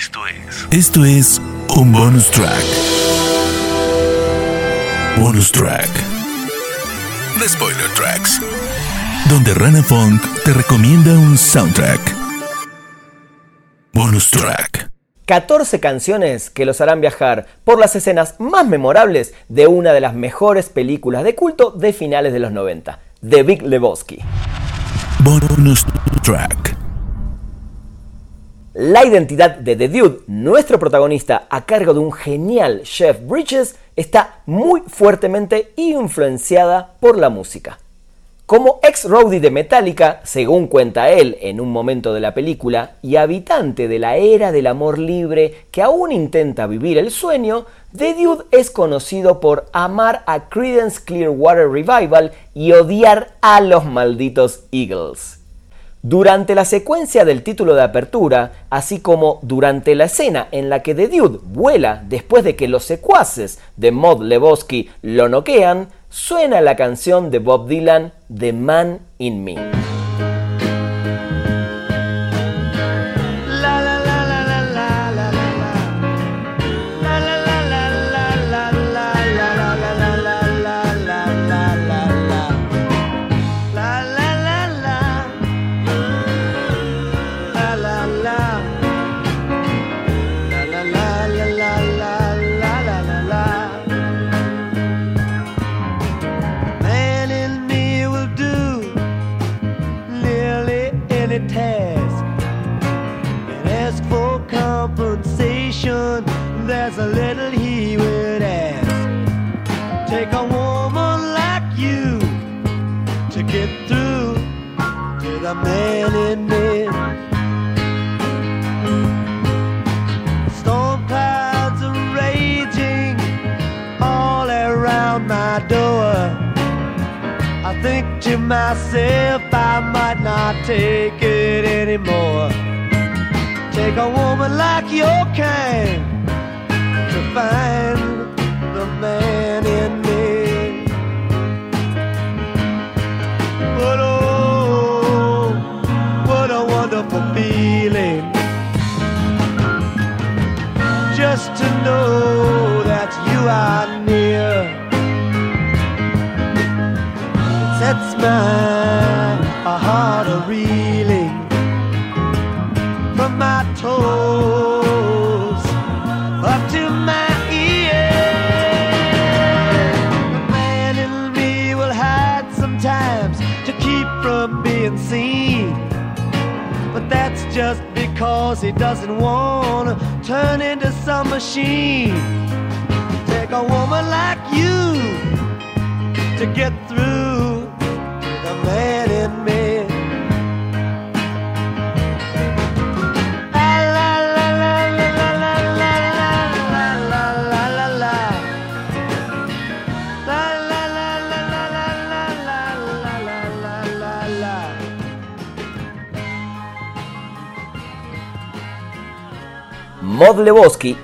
Esto es. Esto es un bonus track. Bonus track. The Spoiler Tracks. Donde Rana Funk te recomienda un soundtrack. Bonus track. 14 canciones que los harán viajar por las escenas más memorables de una de las mejores películas de culto de finales de los 90, The Big Lebowski. Bonus track. La identidad de The Dude, nuestro protagonista a cargo de un genial Chef Bridges, está muy fuertemente influenciada por la música. Como ex roadie de Metallica, según cuenta él en un momento de la película, y habitante de la era del amor libre que aún intenta vivir el sueño, The Dude es conocido por amar a Creedence Clearwater Revival y odiar a los malditos Eagles. Durante la secuencia del título de apertura, así como durante la escena en la que The Dude vuela después de que los secuaces de Mod Lebowski lo noquean, suena la canción de Bob Dylan, The Man in Me. Myself I might not take it anymore. Take a woman like your kind to find the man in me. But oh, what a wonderful feeling just to know that you are sets my heart a reeling from my toes up to my ears. The man in me will hide sometimes to keep from being seen. But that's just because he doesn't want to turn into some machine. Take a woman like you to get in me.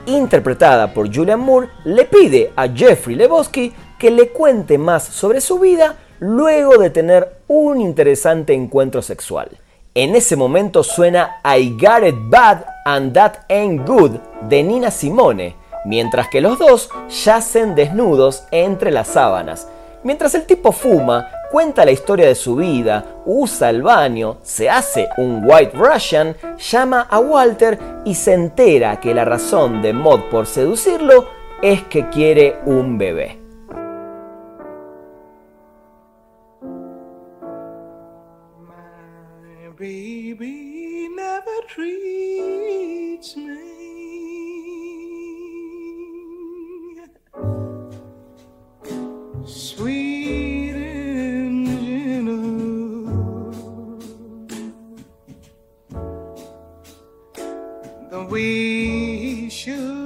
Interpretada por Julian Moore, le pide a Jeffrey Lebowski que le cuente más sobre su vida luego de tener un interesante encuentro sexual. En ese momento suena I Got It Bad and That Ain't Good de Nina Simone, mientras que los dos yacen desnudos entre las sábanas. Mientras el tipo fuma, cuenta la historia de su vida, usa el baño, se hace un White Russian, llama a Walter y se entera que la razón de Mod por seducirlo es que quiere un bebé. we should.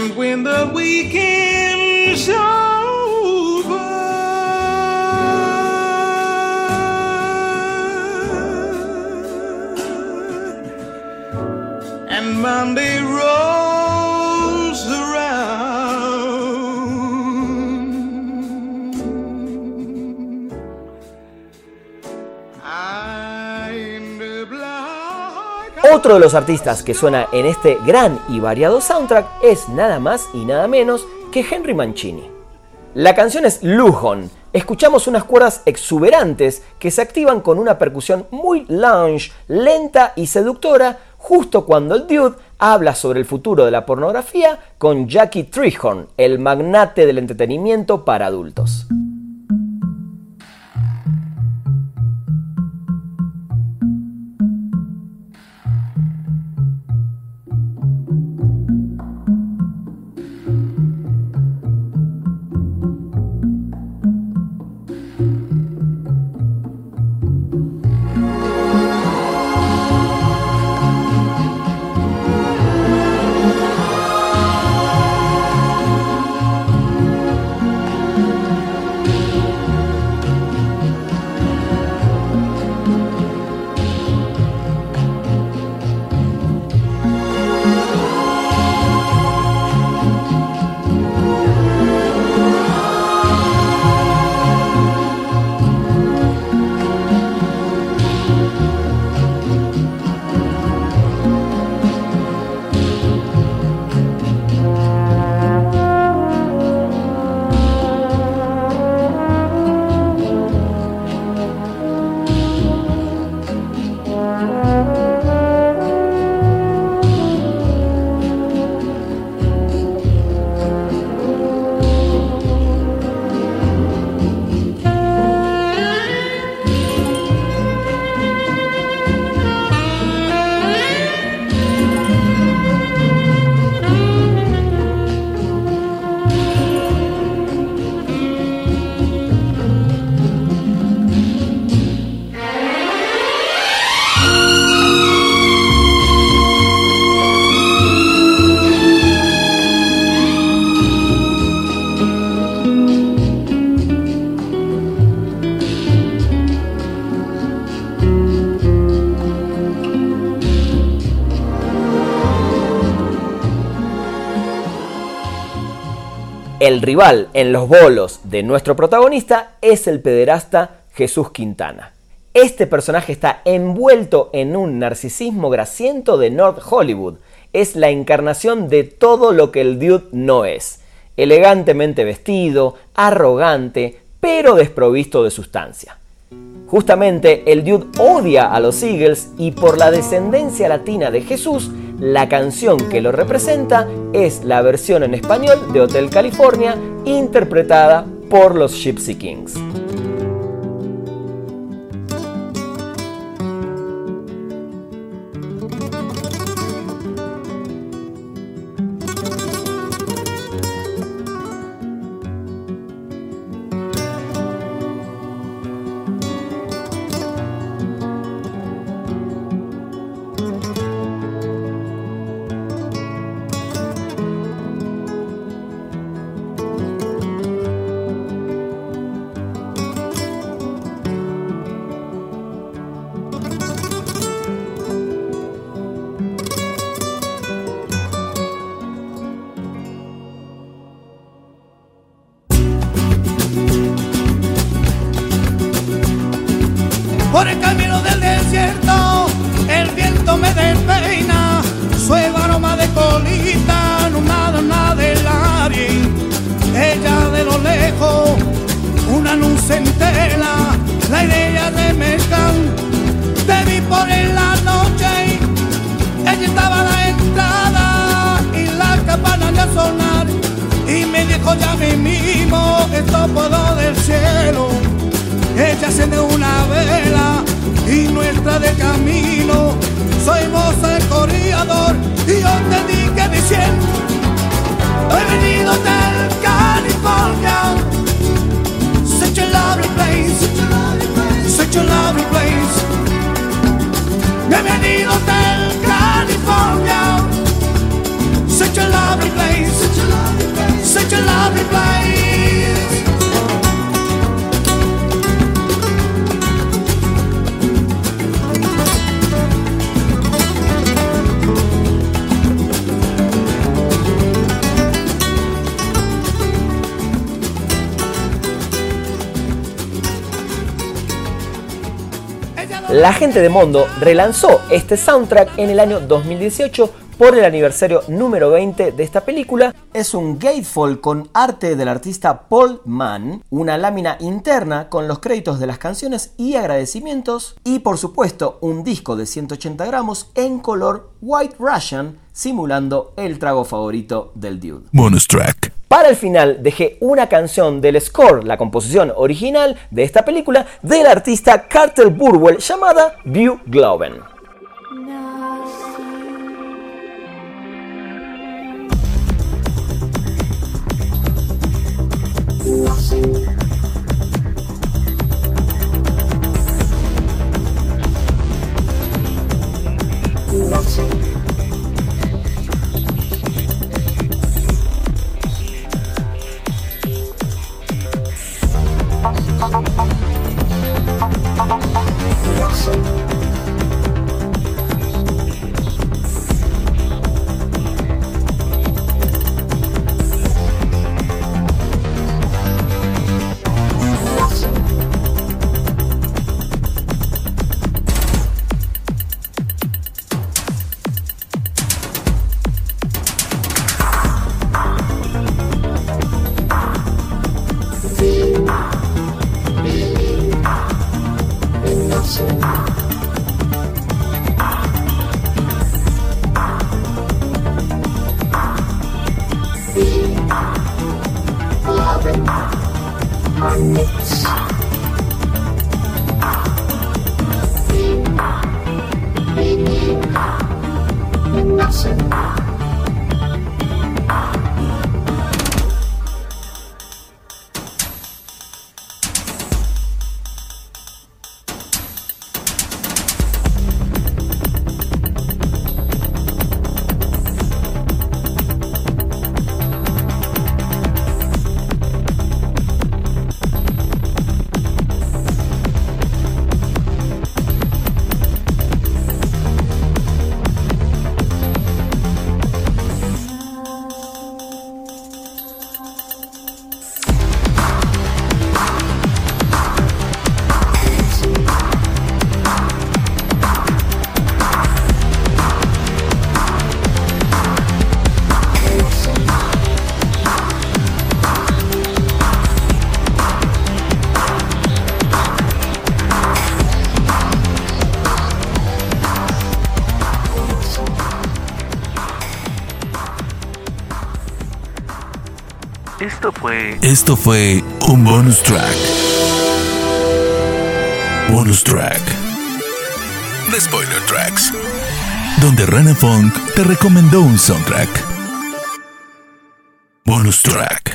And when the weekend's over and Monday Otro de los artistas que suena en este gran y variado soundtrack es nada más y nada menos que Henry Mancini. La canción es Lujon. Escuchamos unas cuerdas exuberantes que se activan con una percusión muy lounge, lenta y seductora, justo cuando el dude habla sobre el futuro de la pornografía con Jackie Trehorn, el magnate del entretenimiento para adultos. El rival en los bolos de nuestro protagonista es el pederasta Jesús Quintana. Este personaje está envuelto en un narcisismo grasiento de North Hollywood. Es la encarnación de todo lo que el dude no es. Elegantemente vestido, arrogante, pero desprovisto de sustancia. Justamente el dude odia a los Eagles y por la descendencia latina de Jesús, la canción que lo representa es la versión en español de Hotel California interpretada por los Gypsy Kings. por el camino del desierto, el viento me despeina, suave aroma de colita, no nada del aire, ella de lo lejos, una luz entera, la idea de mezcal, te vi por en la noche, ella estaba a la entrada y la campana ya sonar, y me dijo ya mí mismo, esto puedo ella de una vela y nuestra de camino. Soy moza el corredor y yo te dije diciendo, he venido del California. Such a lovely place, such a lovely place. Bienvenido del La gente de Mondo relanzó este soundtrack en el año 2018 por el aniversario número 20 de esta película. Es un gatefold con arte del artista Paul Mann, una lámina interna con los créditos de las canciones y agradecimientos y por supuesto un disco de 180 gramos en color White Russian simulando el trago favorito del dude. Bonus track. Para el final dejé una canción del score, la composición original de esta película, del artista Carter Burwell llamada View Globen. Merci. dancing. Esto fue. Esto fue un bonus track. Bonus track. The Spoiler Tracks. Donde Rana Funk te recomendó un soundtrack. Bonus track.